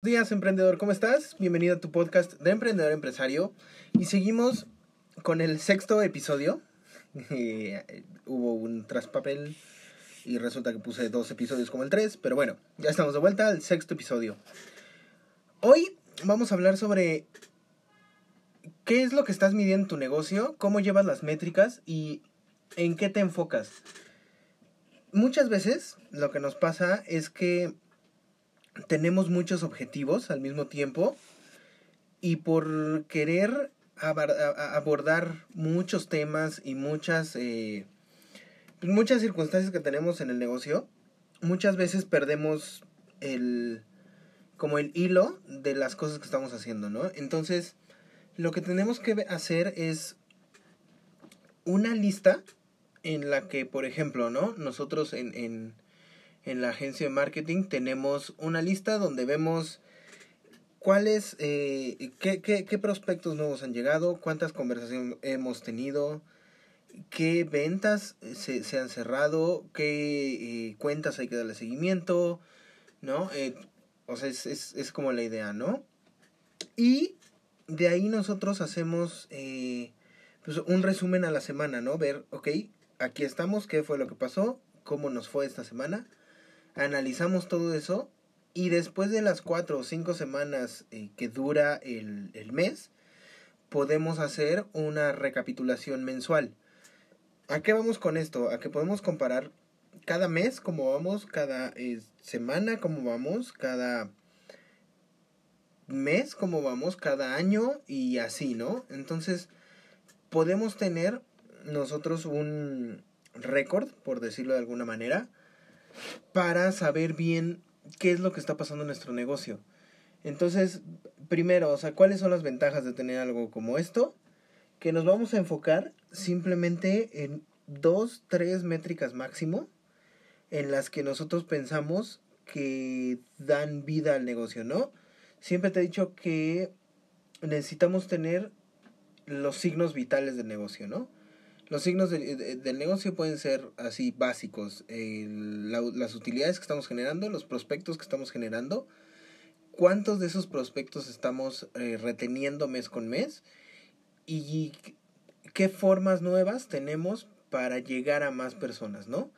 Buenos días, emprendedor, ¿cómo estás? Bienvenido a tu podcast de emprendedor empresario. Y seguimos con el sexto episodio. Eh, hubo un traspapel y resulta que puse dos episodios como el tres, pero bueno, ya estamos de vuelta al sexto episodio. Hoy vamos a hablar sobre qué es lo que estás midiendo en tu negocio, cómo llevas las métricas y en qué te enfocas. Muchas veces lo que nos pasa es que tenemos muchos objetivos al mismo tiempo y por querer abordar muchos temas y muchas, eh, pues muchas circunstancias que tenemos en el negocio, muchas veces perdemos el, como el hilo de las cosas que estamos haciendo, ¿no? Entonces, lo que tenemos que hacer es una lista en la que, por ejemplo, ¿no? Nosotros en, en, en la agencia de marketing tenemos una lista donde vemos cuáles, eh, qué, qué, qué, prospectos nuevos han llegado, cuántas conversaciones hemos tenido, qué ventas se, se han cerrado, qué eh, cuentas hay que darle seguimiento, ¿no? Eh, o sea, es, es, es, como la idea, ¿no? Y de ahí nosotros hacemos eh, pues un resumen a la semana, ¿no? Ver, ok, aquí estamos, qué fue lo que pasó, cómo nos fue esta semana, analizamos todo eso y después de las cuatro o cinco semanas eh, que dura el, el, mes, podemos hacer una recapitulación mensual. ¿A qué vamos con esto? A que podemos comparar cada mes cómo vamos, cada eh, semana cómo vamos, cada mes cómo vamos, cada año y así, ¿no? Entonces, podemos tener nosotros un récord, por decirlo de alguna manera, para saber bien qué es lo que está pasando en nuestro negocio. Entonces, primero, o sea, ¿cuáles son las ventajas de tener algo como esto? Que nos vamos a enfocar simplemente en dos, tres métricas máximo en las que nosotros pensamos que dan vida al negocio, ¿no? Siempre te he dicho que necesitamos tener los signos vitales del negocio, ¿no? Los signos del negocio pueden ser así básicos, las utilidades que estamos generando, los prospectos que estamos generando, cuántos de esos prospectos estamos eh, reteniendo mes con mes y qué formas nuevas tenemos para llegar a más personas, ¿no?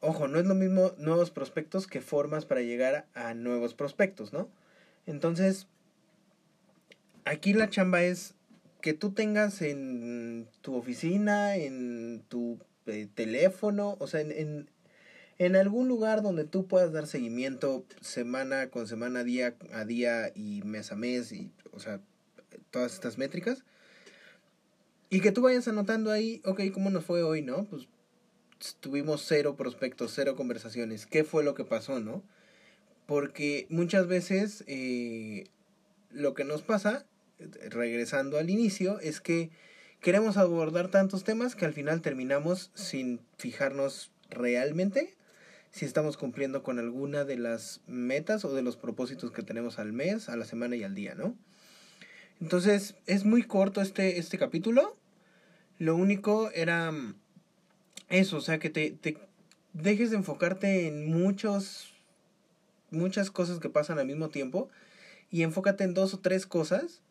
Ojo, no es lo mismo nuevos prospectos que formas para llegar a nuevos prospectos, ¿no? Entonces, aquí la chamba es que tú tengas en tu oficina, en tu eh, teléfono, o sea, en, en, algún lugar donde tú puedas dar seguimiento semana con semana, día a día y mes a mes, y, o sea, todas estas métricas. Y que tú vayas anotando ahí, ok, ¿cómo nos fue hoy, no? Pues tuvimos cero prospectos, cero conversaciones. ¿Qué fue lo que pasó, no? Porque muchas veces eh, lo que nos pasa regresando al inicio, es que queremos abordar tantos temas que al final terminamos sin fijarnos realmente si estamos cumpliendo con alguna de las metas o de los propósitos que tenemos al mes, a la semana y al día, ¿no? Entonces, es muy corto este, este capítulo. Lo único era eso, o sea, que te, te dejes de enfocarte en muchos, muchas cosas que pasan al mismo tiempo y enfócate en dos o tres cosas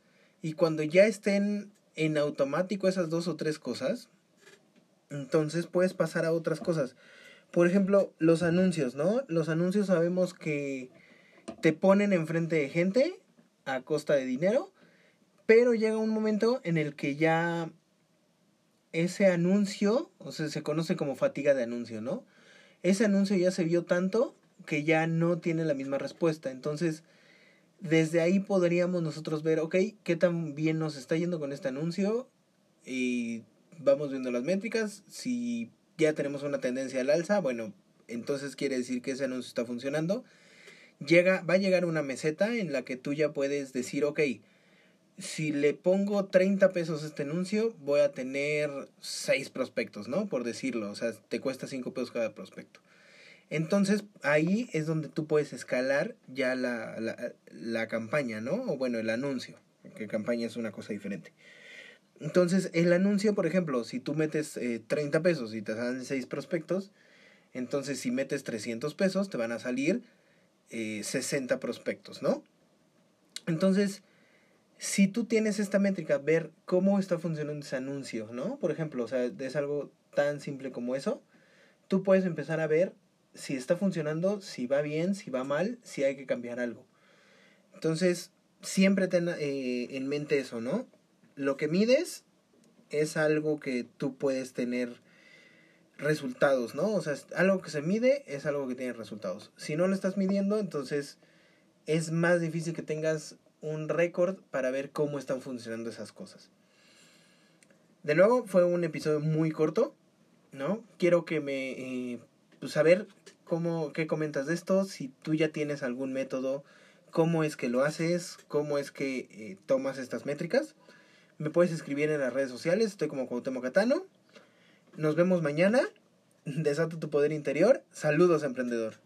y cuando ya estén en automático esas dos o tres cosas, entonces puedes pasar a otras cosas. Por ejemplo, los anuncios, ¿no? Los anuncios sabemos que te ponen enfrente de gente a costa de dinero, Pero llega un momento en el que ya ese anuncio, o sea, se conoce como fatiga de anuncio, ¿no? Ese anuncio ya se vio tanto que ya no tiene la misma respuesta. Entonces, desde ahí podríamos nosotros ver, ok, qué tan bien nos está yendo con este anuncio y vamos viendo las métricas. Si ya tenemos una tendencia al alza, bueno, entonces quiere decir que ese anuncio está funcionando. Llega, va a llegar una meseta en la que tú ya puedes decir, ok, si le pongo 30 pesos a este anuncio, voy a tener 6 prospectos, ¿no? Por decirlo, o sea, te cuesta 5 pesos cada prospecto. Entonces ahí es donde tú puedes escalar ya la, la, la campaña, ¿no? O bueno, el anuncio, que campaña es una cosa diferente. Entonces el anuncio, por ejemplo, si tú metes eh, 30 pesos y te salen 6 prospectos, entonces si metes 300 pesos te van a salir eh, 60 prospectos, ¿no? Entonces, si tú tienes esta métrica, ver cómo está funcionando ese anuncio, ¿no? Por ejemplo, o sea, es algo tan simple como eso, tú puedes empezar a ver si está funcionando, si va bien, si va mal, si hay que cambiar algo. Entonces, siempre ten eh, en mente eso, ¿no? Lo que mides es algo que tú puedes tener resultados, ¿no? O sea, algo que se mide es algo que tiene resultados. Si no lo estás midiendo, entonces es más difícil que tengas un récord para ver cómo están funcionando esas cosas. De nuevo, fue un episodio muy corto, ¿no? Quiero que me... Eh, pues saber cómo, qué comentas de esto, si tú ya tienes algún método, cómo es que lo haces, cómo es que eh, tomas estas métricas. Me puedes escribir en las redes sociales, estoy como Cuauhtémoc Catano. Nos vemos mañana. Desata tu poder interior. Saludos, emprendedor.